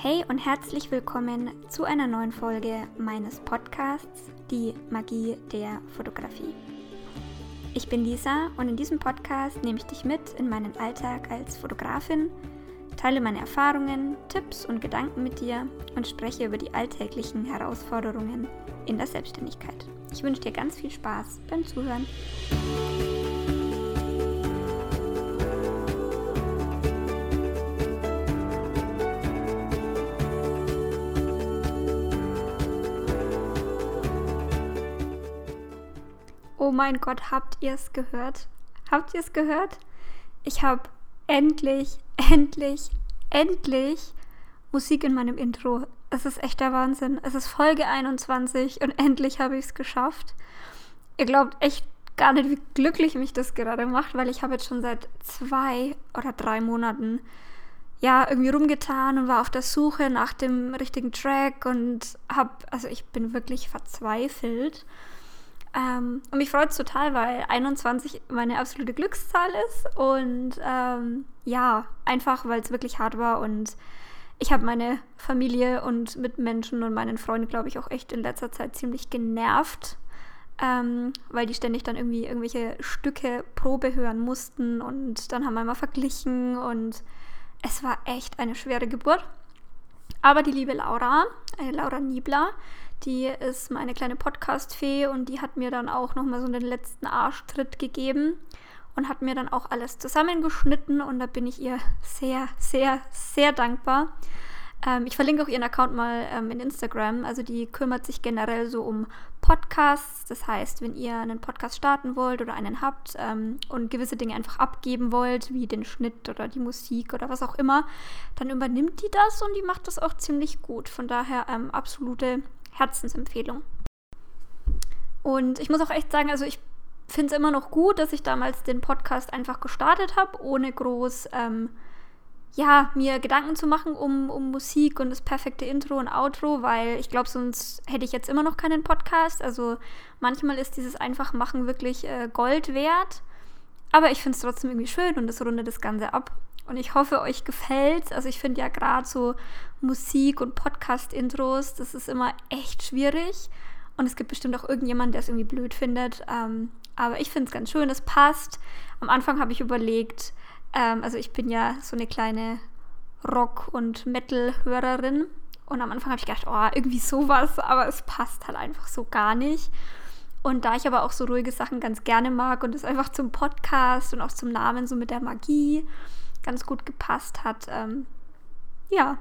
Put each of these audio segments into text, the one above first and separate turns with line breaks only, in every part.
Hey und herzlich willkommen zu einer neuen Folge meines Podcasts Die Magie der Fotografie. Ich bin Lisa und in diesem Podcast nehme ich dich mit in meinen Alltag als Fotografin, teile meine Erfahrungen, Tipps und Gedanken mit dir und spreche über die alltäglichen Herausforderungen in der Selbstständigkeit. Ich wünsche dir ganz viel Spaß beim Zuhören. Oh mein Gott, habt ihr es gehört? Habt ihr es gehört? Ich habe endlich, endlich, endlich Musik in meinem Intro. Es ist echt der Wahnsinn. Es ist Folge 21 und endlich habe ich es geschafft. Ihr glaubt echt gar nicht, wie glücklich mich das gerade macht, weil ich habe jetzt schon seit zwei oder drei Monaten ja irgendwie rumgetan und war auf der Suche nach dem richtigen Track und habe, also ich bin wirklich verzweifelt. Ähm, und mich freut es total, weil 21 meine absolute Glückszahl ist. Und ähm, ja, einfach, weil es wirklich hart war. Und ich habe meine Familie und Mitmenschen und meinen Freunden, glaube ich, auch echt in letzter Zeit ziemlich genervt. Ähm, weil die ständig dann irgendwie irgendwelche Stücke Probe hören mussten. Und dann haben wir mal verglichen. Und es war echt eine schwere Geburt. Aber die liebe Laura, äh, Laura Niebler, die ist meine kleine Podcast-Fee und die hat mir dann auch nochmal so den letzten Arschtritt gegeben und hat mir dann auch alles zusammengeschnitten und da bin ich ihr sehr, sehr, sehr dankbar. Ähm, ich verlinke auch ihren Account mal ähm, in Instagram. Also die kümmert sich generell so um Podcasts. Das heißt, wenn ihr einen Podcast starten wollt oder einen habt ähm, und gewisse Dinge einfach abgeben wollt, wie den Schnitt oder die Musik oder was auch immer, dann übernimmt die das und die macht das auch ziemlich gut. Von daher ähm, absolute Herzensempfehlung. Und ich muss auch echt sagen, also ich finde es immer noch gut, dass ich damals den Podcast einfach gestartet habe, ohne groß ähm, ja, mir Gedanken zu machen um, um Musik und das perfekte Intro und Outro, weil ich glaube, sonst hätte ich jetzt immer noch keinen Podcast. Also manchmal ist dieses Einfachmachen wirklich äh, Gold wert. Aber ich finde es trotzdem irgendwie schön und das rundet das Ganze ab. Und ich hoffe, euch gefällt. Also ich finde ja gerade so Musik und Podcast-Intros, das ist immer echt schwierig. Und es gibt bestimmt auch irgendjemanden, der es irgendwie blöd findet. Ähm, aber ich finde es ganz schön, es passt. Am Anfang habe ich überlegt, ähm, also ich bin ja so eine kleine Rock- und Metal-Hörerin. Und am Anfang habe ich gedacht, oh, irgendwie sowas, aber es passt halt einfach so gar nicht. Und da ich aber auch so ruhige Sachen ganz gerne mag und es einfach zum Podcast und auch zum Namen so mit der Magie ganz gut gepasst hat, ähm, ja,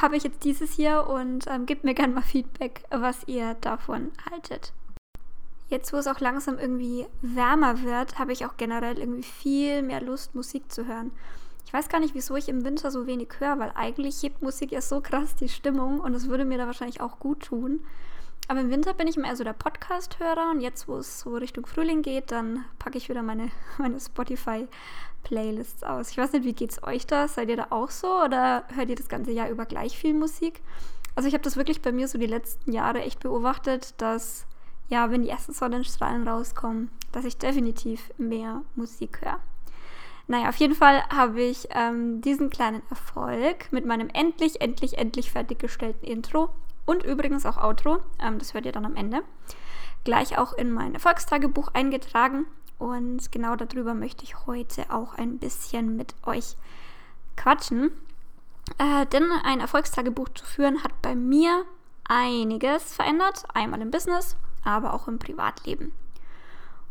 habe ich jetzt dieses hier und ähm, gebt mir gerne mal Feedback, was ihr davon haltet. Jetzt, wo es auch langsam irgendwie wärmer wird, habe ich auch generell irgendwie viel mehr Lust, Musik zu hören. Ich weiß gar nicht, wieso ich im Winter so wenig höre, weil eigentlich hebt Musik ja so krass die Stimmung und es würde mir da wahrscheinlich auch gut tun. Aber im Winter bin ich mehr so der Podcast-Hörer und jetzt, wo es so Richtung Frühling geht, dann packe ich wieder meine, meine Spotify-Playlists aus. Ich weiß nicht, wie geht's euch da? Seid ihr da auch so oder hört ihr das ganze Jahr über gleich viel Musik? Also ich habe das wirklich bei mir so die letzten Jahre echt beobachtet, dass ja, wenn die ersten Sonnenstrahlen rauskommen, dass ich definitiv mehr Musik höre. Naja, auf jeden Fall habe ich ähm, diesen kleinen Erfolg mit meinem endlich, endlich, endlich fertiggestellten Intro und übrigens auch Outro, ähm, das hört ihr dann am Ende, gleich auch in mein Erfolgstagebuch eingetragen. Und genau darüber möchte ich heute auch ein bisschen mit euch quatschen. Äh, denn ein Erfolgstagebuch zu führen hat bei mir einiges verändert. Einmal im Business, aber auch im Privatleben.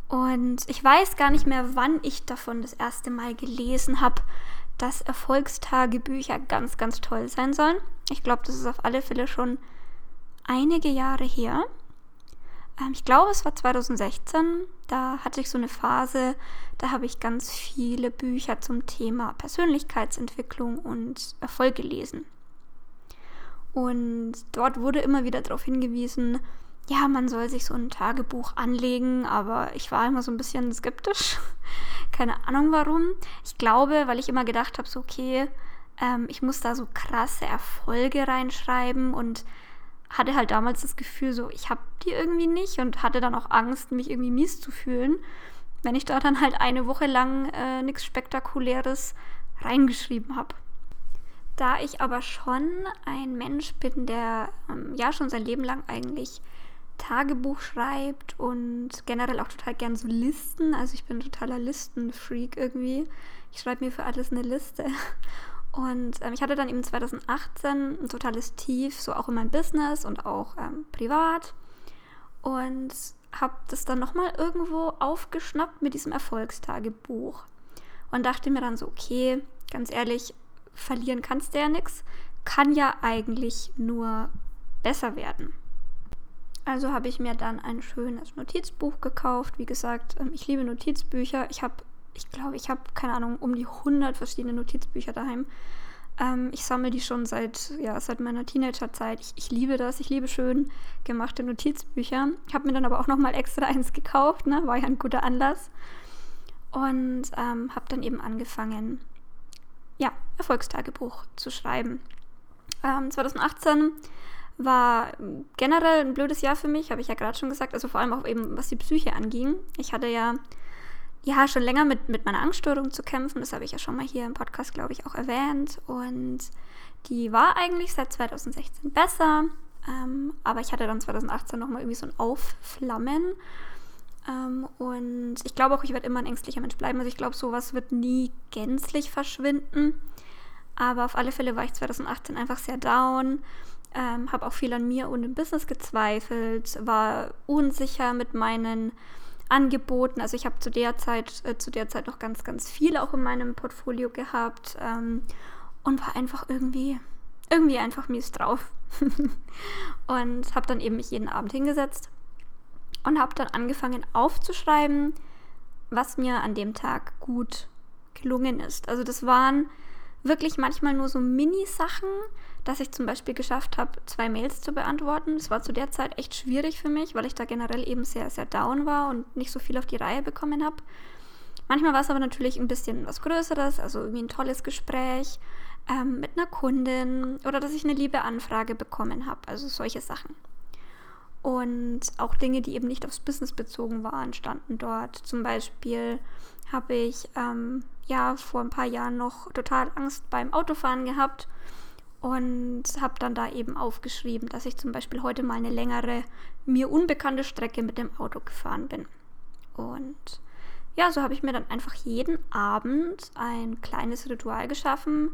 Und ich weiß gar nicht mehr, wann ich davon das erste Mal gelesen habe, dass Erfolgstagebücher ganz, ganz toll sein sollen. Ich glaube, das ist auf alle Fälle schon einige Jahre her. Ähm, ich glaube, es war 2016. Da hatte ich so eine Phase, da habe ich ganz viele Bücher zum Thema Persönlichkeitsentwicklung und Erfolg gelesen. Und dort wurde immer wieder darauf hingewiesen, ja, man soll sich so ein Tagebuch anlegen, aber ich war immer so ein bisschen skeptisch. Keine Ahnung warum. Ich glaube, weil ich immer gedacht habe, so, okay, ähm, ich muss da so krasse Erfolge reinschreiben und hatte halt damals das Gefühl, so, ich habe die irgendwie nicht und hatte dann auch Angst, mich irgendwie mies zu fühlen, wenn ich da dann halt eine Woche lang äh, nichts Spektakuläres reingeschrieben habe. Da ich aber schon ein Mensch bin, der ähm, ja schon sein Leben lang eigentlich Tagebuch schreibt und generell auch total gern so Listen. Also ich bin totaler Listenfreak irgendwie. Ich schreibe mir für alles eine Liste. Und ähm, ich hatte dann eben 2018 ein totales Tief, so auch in meinem Business und auch ähm, privat. Und habe das dann nochmal irgendwo aufgeschnappt mit diesem Erfolgstagebuch. Und dachte mir dann so, okay, ganz ehrlich, verlieren kannst du ja nichts. Kann ja eigentlich nur besser werden. Also habe ich mir dann ein schönes Notizbuch gekauft. Wie gesagt, ähm, ich liebe Notizbücher. Ich habe, ich glaube, ich habe, keine Ahnung, um die 100 verschiedene Notizbücher daheim. Ähm, ich sammle die schon seit, ja, seit meiner Teenagerzeit. Ich, ich liebe das. Ich liebe schön gemachte Notizbücher. Ich habe mir dann aber auch nochmal extra eins gekauft. Ne? War ja ein guter Anlass. Und ähm, habe dann eben angefangen, ja, Erfolgstagebuch zu schreiben. Ähm, 2018 war generell ein blödes Jahr für mich, habe ich ja gerade schon gesagt. Also vor allem auch eben, was die Psyche anging. Ich hatte ja, ja schon länger mit, mit meiner Angststörung zu kämpfen. Das habe ich ja schon mal hier im Podcast, glaube ich, auch erwähnt. Und die war eigentlich seit 2016 besser. Ähm, aber ich hatte dann 2018 nochmal irgendwie so ein Aufflammen. Ähm, und ich glaube auch, ich werde immer ein ängstlicher Mensch bleiben. Also ich glaube, sowas wird nie gänzlich verschwinden. Aber auf alle Fälle war ich 2018 einfach sehr down ähm, habe auch viel an mir und im Business gezweifelt, war unsicher mit meinen Angeboten. Also ich habe zu der Zeit, äh, zu der Zeit noch ganz, ganz viel auch in meinem Portfolio gehabt ähm, und war einfach irgendwie, irgendwie einfach mies drauf. und habe dann eben mich jeden Abend hingesetzt und habe dann angefangen aufzuschreiben, was mir an dem Tag gut gelungen ist. Also das waren wirklich manchmal nur so Mini-Sachen, dass ich zum Beispiel geschafft habe, zwei Mails zu beantworten. Das war zu der Zeit echt schwierig für mich, weil ich da generell eben sehr, sehr down war und nicht so viel auf die Reihe bekommen habe. Manchmal war es aber natürlich ein bisschen was Größeres, also irgendwie ein tolles Gespräch ähm, mit einer Kundin oder dass ich eine liebe Anfrage bekommen habe. Also solche Sachen. Und auch Dinge, die eben nicht aufs Business bezogen waren, standen dort. Zum Beispiel habe ich ähm, ja vor ein paar Jahren noch total Angst beim Autofahren gehabt und habe dann da eben aufgeschrieben, dass ich zum Beispiel heute mal eine längere, mir unbekannte Strecke mit dem Auto gefahren bin. Und ja, so habe ich mir dann einfach jeden Abend ein kleines Ritual geschaffen,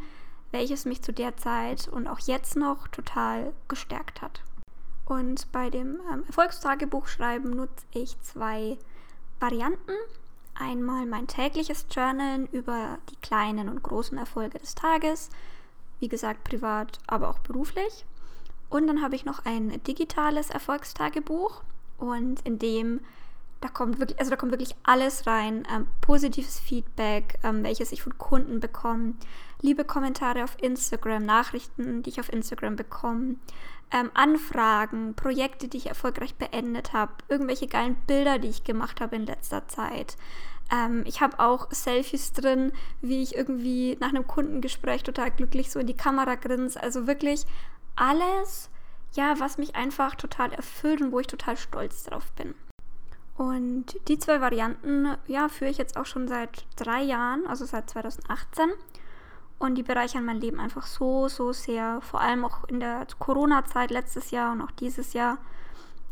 welches mich zu der Zeit und auch jetzt noch total gestärkt hat. Und bei dem ähm, Erfolgstagebuchschreiben nutze ich zwei Varianten. Einmal mein tägliches Journalen über die kleinen und großen Erfolge des Tages, wie gesagt privat, aber auch beruflich. Und dann habe ich noch ein digitales Erfolgstagebuch und in dem da kommt wirklich, also da kommt wirklich alles rein. Ähm, positives Feedback, ähm, welches ich von Kunden bekomme, liebe Kommentare auf Instagram, Nachrichten, die ich auf Instagram bekomme, ähm, Anfragen, Projekte, die ich erfolgreich beendet habe, irgendwelche geilen Bilder, die ich gemacht habe in letzter Zeit. Ähm, ich habe auch Selfies drin, wie ich irgendwie nach einem Kundengespräch total glücklich so in die Kamera grinse. Also wirklich alles, ja, was mich einfach total erfüllt und wo ich total stolz drauf bin. Und die zwei Varianten, ja, führe ich jetzt auch schon seit drei Jahren, also seit 2018. Und die bereichern mein Leben einfach so, so sehr. Vor allem auch in der Corona-Zeit letztes Jahr und auch dieses Jahr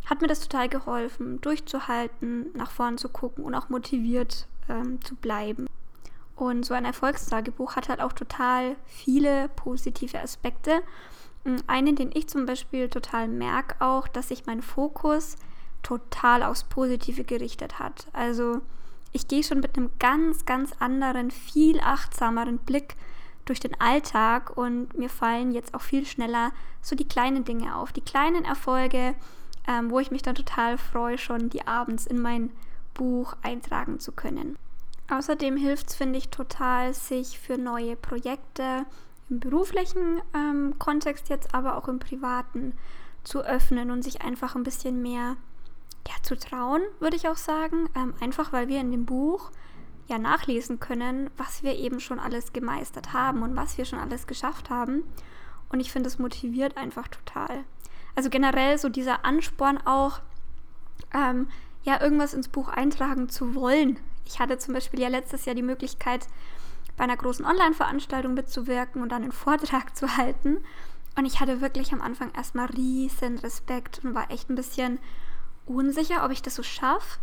hat mir das total geholfen, durchzuhalten, nach vorn zu gucken und auch motiviert ähm, zu bleiben. Und so ein Erfolgstagebuch hat halt auch total viele positive Aspekte. Einen, den ich zum Beispiel total merke, auch, dass sich mein Fokus total aufs Positive gerichtet hat. Also ich gehe schon mit einem ganz, ganz anderen, viel achtsameren Blick durch den Alltag und mir fallen jetzt auch viel schneller so die kleinen Dinge auf, die kleinen Erfolge, ähm, wo ich mich dann total freue, schon die abends in mein Buch eintragen zu können. Außerdem hilft es, finde ich, total, sich für neue Projekte im beruflichen ähm, Kontext jetzt, aber auch im privaten zu öffnen und sich einfach ein bisschen mehr ja, zu trauen, würde ich auch sagen. Ähm, einfach weil wir in dem Buch ja nachlesen können, was wir eben schon alles gemeistert haben und was wir schon alles geschafft haben. Und ich finde, es motiviert einfach total. Also generell so dieser Ansporn auch, ähm, ja, irgendwas ins Buch eintragen zu wollen. Ich hatte zum Beispiel ja letztes Jahr die Möglichkeit, bei einer großen Online-Veranstaltung mitzuwirken und dann einen Vortrag zu halten. Und ich hatte wirklich am Anfang erstmal riesen Respekt und war echt ein bisschen unsicher, ob ich das so schaffe.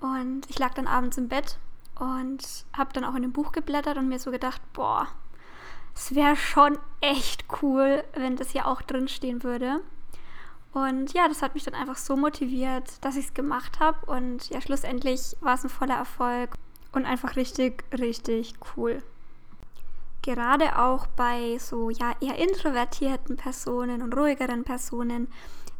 Und ich lag dann abends im Bett und habe dann auch in dem Buch geblättert und mir so gedacht, boah, es wäre schon echt cool, wenn das hier auch drin stehen würde. Und ja, das hat mich dann einfach so motiviert, dass ich es gemacht habe. Und ja, schlussendlich war es ein voller Erfolg und einfach richtig, richtig cool. Gerade auch bei so ja eher introvertierten Personen und ruhigeren Personen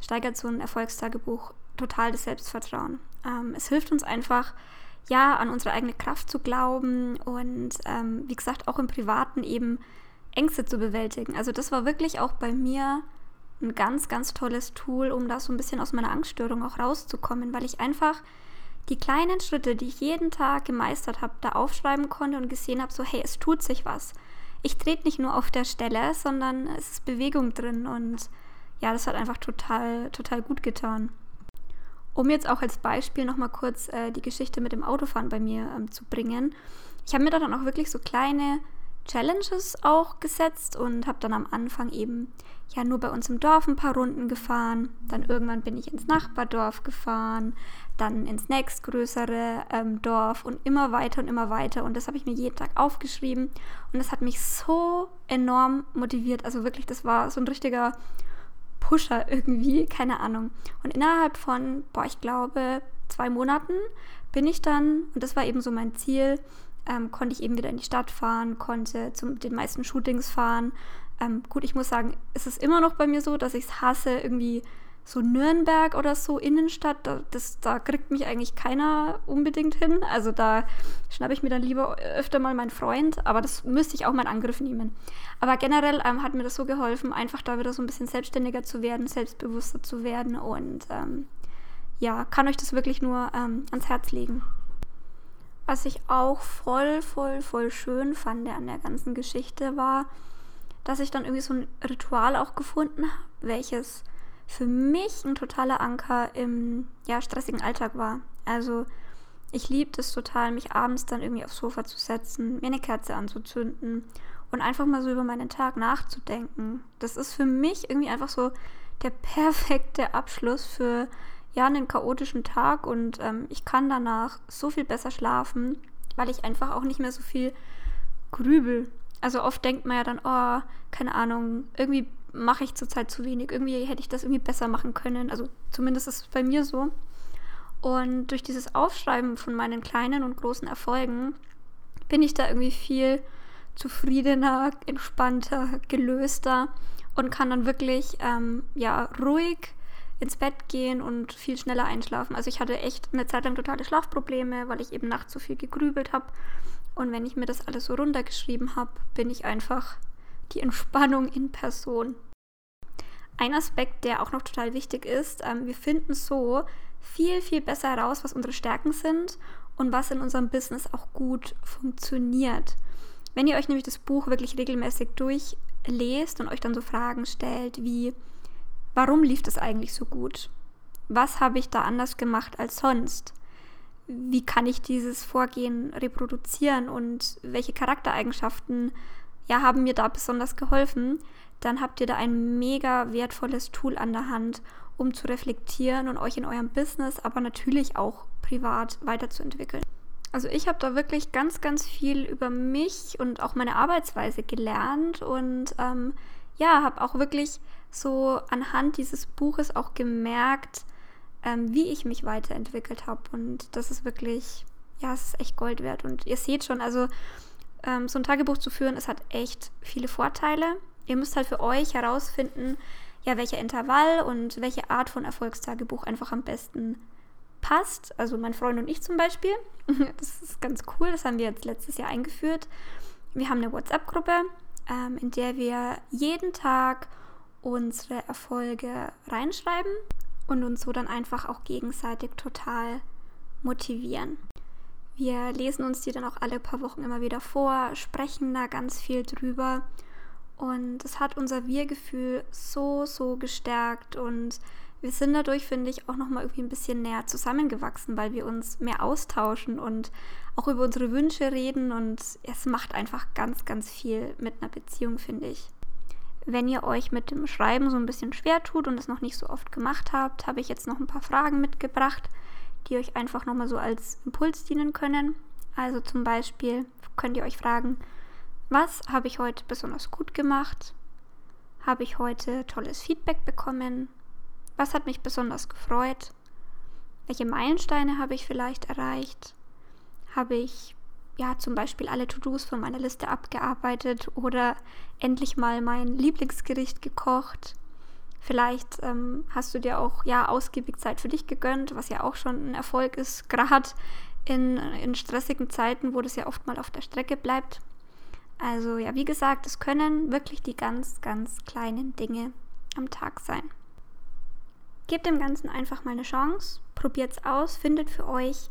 steigert so ein Erfolgstagebuch total das Selbstvertrauen. Ähm, es hilft uns einfach, ja, an unsere eigene Kraft zu glauben und ähm, wie gesagt auch im Privaten eben Ängste zu bewältigen. Also das war wirklich auch bei mir ein ganz, ganz tolles Tool, um da so ein bisschen aus meiner Angststörung auch rauszukommen, weil ich einfach die kleinen Schritte, die ich jeden Tag gemeistert habe, da aufschreiben konnte und gesehen habe, so hey, es tut sich was. Ich trete nicht nur auf der Stelle, sondern es ist Bewegung drin und ja, das hat einfach total, total gut getan. Um jetzt auch als Beispiel nochmal kurz äh, die Geschichte mit dem Autofahren bei mir ähm, zu bringen. Ich habe mir da dann auch wirklich so kleine Challenges auch gesetzt und habe dann am Anfang eben ja nur bei uns im Dorf ein paar Runden gefahren. Dann irgendwann bin ich ins Nachbardorf gefahren, dann ins nächstgrößere ähm, Dorf und immer weiter und immer weiter. Und das habe ich mir jeden Tag aufgeschrieben und das hat mich so enorm motiviert. Also wirklich, das war so ein richtiger Pusher irgendwie, keine Ahnung. Und innerhalb von, boah, ich glaube, zwei Monaten bin ich dann, und das war eben so mein Ziel, ähm, konnte ich eben wieder in die Stadt fahren, konnte zu den meisten Shootings fahren. Ähm, gut, ich muss sagen, es ist immer noch bei mir so, dass ich es hasse, irgendwie so Nürnberg oder so Innenstadt, da, das, da kriegt mich eigentlich keiner unbedingt hin. Also da schnappe ich mir dann lieber öfter mal meinen Freund, aber das müsste ich auch mal in Angriff nehmen. Aber generell ähm, hat mir das so geholfen, einfach da wieder so ein bisschen selbstständiger zu werden, selbstbewusster zu werden und ähm, ja, kann euch das wirklich nur ähm, ans Herz legen. Was ich auch voll, voll, voll schön fand an der ganzen Geschichte war, dass ich dann irgendwie so ein Ritual auch gefunden habe, welches für mich ein totaler Anker im ja, stressigen Alltag war. Also ich liebe es total, mich abends dann irgendwie aufs Sofa zu setzen, mir eine Kerze anzuzünden und einfach mal so über meinen Tag nachzudenken. Das ist für mich irgendwie einfach so der perfekte Abschluss für ja einen chaotischen Tag und ähm, ich kann danach so viel besser schlafen, weil ich einfach auch nicht mehr so viel grübel. Also oft denkt man ja dann, oh, keine Ahnung, irgendwie mache ich zurzeit zu wenig, irgendwie hätte ich das irgendwie besser machen können. Also zumindest ist es bei mir so. Und durch dieses Aufschreiben von meinen kleinen und großen Erfolgen bin ich da irgendwie viel zufriedener, entspannter, gelöster und kann dann wirklich ähm, ja ruhig ins Bett gehen und viel schneller einschlafen. Also ich hatte echt eine Zeit lang totale Schlafprobleme, weil ich eben nachts so viel gegrübelt habe. Und wenn ich mir das alles so runtergeschrieben habe, bin ich einfach die Entspannung in Person. Ein Aspekt, der auch noch total wichtig ist, ähm, wir finden so viel, viel besser heraus, was unsere Stärken sind und was in unserem Business auch gut funktioniert. Wenn ihr euch nämlich das Buch wirklich regelmäßig durchlest und euch dann so Fragen stellt wie, Warum lief das eigentlich so gut? Was habe ich da anders gemacht als sonst? Wie kann ich dieses Vorgehen reproduzieren und welche Charaktereigenschaften ja, haben mir da besonders geholfen? Dann habt ihr da ein mega wertvolles Tool an der Hand, um zu reflektieren und euch in eurem Business, aber natürlich auch privat weiterzuentwickeln. Also ich habe da wirklich ganz, ganz viel über mich und auch meine Arbeitsweise gelernt und ähm, ja, habe auch wirklich so anhand dieses Buches auch gemerkt, ähm, wie ich mich weiterentwickelt habe. Und das ist wirklich, ja, es ist echt Gold wert. Und ihr seht schon, also ähm, so ein Tagebuch zu führen, es hat echt viele Vorteile. Ihr müsst halt für euch herausfinden, ja, welcher Intervall und welche Art von Erfolgstagebuch einfach am besten passt. Also mein Freund und ich zum Beispiel. Das ist ganz cool. Das haben wir jetzt letztes Jahr eingeführt. Wir haben eine WhatsApp-Gruppe, ähm, in der wir jeden Tag unsere Erfolge reinschreiben und uns so dann einfach auch gegenseitig total motivieren. Wir lesen uns die dann auch alle paar Wochen immer wieder vor, sprechen da ganz viel drüber. Und es hat unser Wir-Gefühl so, so gestärkt. Und wir sind dadurch, finde ich, auch nochmal irgendwie ein bisschen näher zusammengewachsen, weil wir uns mehr austauschen und auch über unsere Wünsche reden. Und es macht einfach ganz, ganz viel mit einer Beziehung, finde ich. Wenn ihr euch mit dem Schreiben so ein bisschen schwer tut und es noch nicht so oft gemacht habt, habe ich jetzt noch ein paar Fragen mitgebracht, die euch einfach nochmal so als Impuls dienen können. Also zum Beispiel könnt ihr euch fragen, was habe ich heute besonders gut gemacht? Habe ich heute tolles Feedback bekommen? Was hat mich besonders gefreut? Welche Meilensteine habe ich vielleicht erreicht? Habe ich ja zum Beispiel alle To-Dos von meiner Liste abgearbeitet oder endlich mal mein Lieblingsgericht gekocht? Vielleicht ähm, hast du dir auch ja ausgiebig Zeit für dich gegönnt, was ja auch schon ein Erfolg ist, gerade in, in stressigen Zeiten, wo das ja oft mal auf der Strecke bleibt. Also ja, wie gesagt, es können wirklich die ganz, ganz kleinen Dinge am Tag sein. Gebt dem Ganzen einfach mal eine Chance, probiert es aus, findet für euch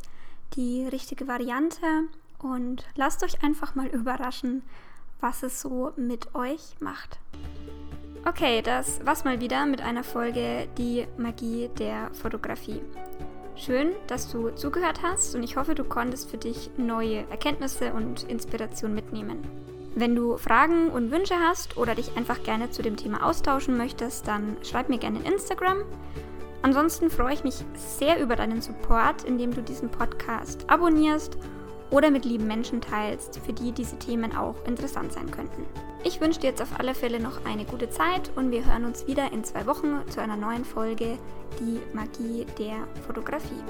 die richtige Variante und lasst euch einfach mal überraschen, was es so mit euch macht. Okay, das war's mal wieder mit einer Folge Die Magie der Fotografie. Schön, dass du zugehört hast und ich hoffe, du konntest für dich neue Erkenntnisse und Inspiration mitnehmen. Wenn du Fragen und Wünsche hast oder dich einfach gerne zu dem Thema austauschen möchtest, dann schreib mir gerne in Instagram. Ansonsten freue ich mich sehr über deinen Support, indem du diesen Podcast abonnierst oder mit lieben Menschen teilst, für die diese Themen auch interessant sein könnten. Ich wünsche dir jetzt auf alle Fälle noch eine gute Zeit und wir hören uns wieder in zwei Wochen zu einer neuen Folge Die Magie der Fotografie.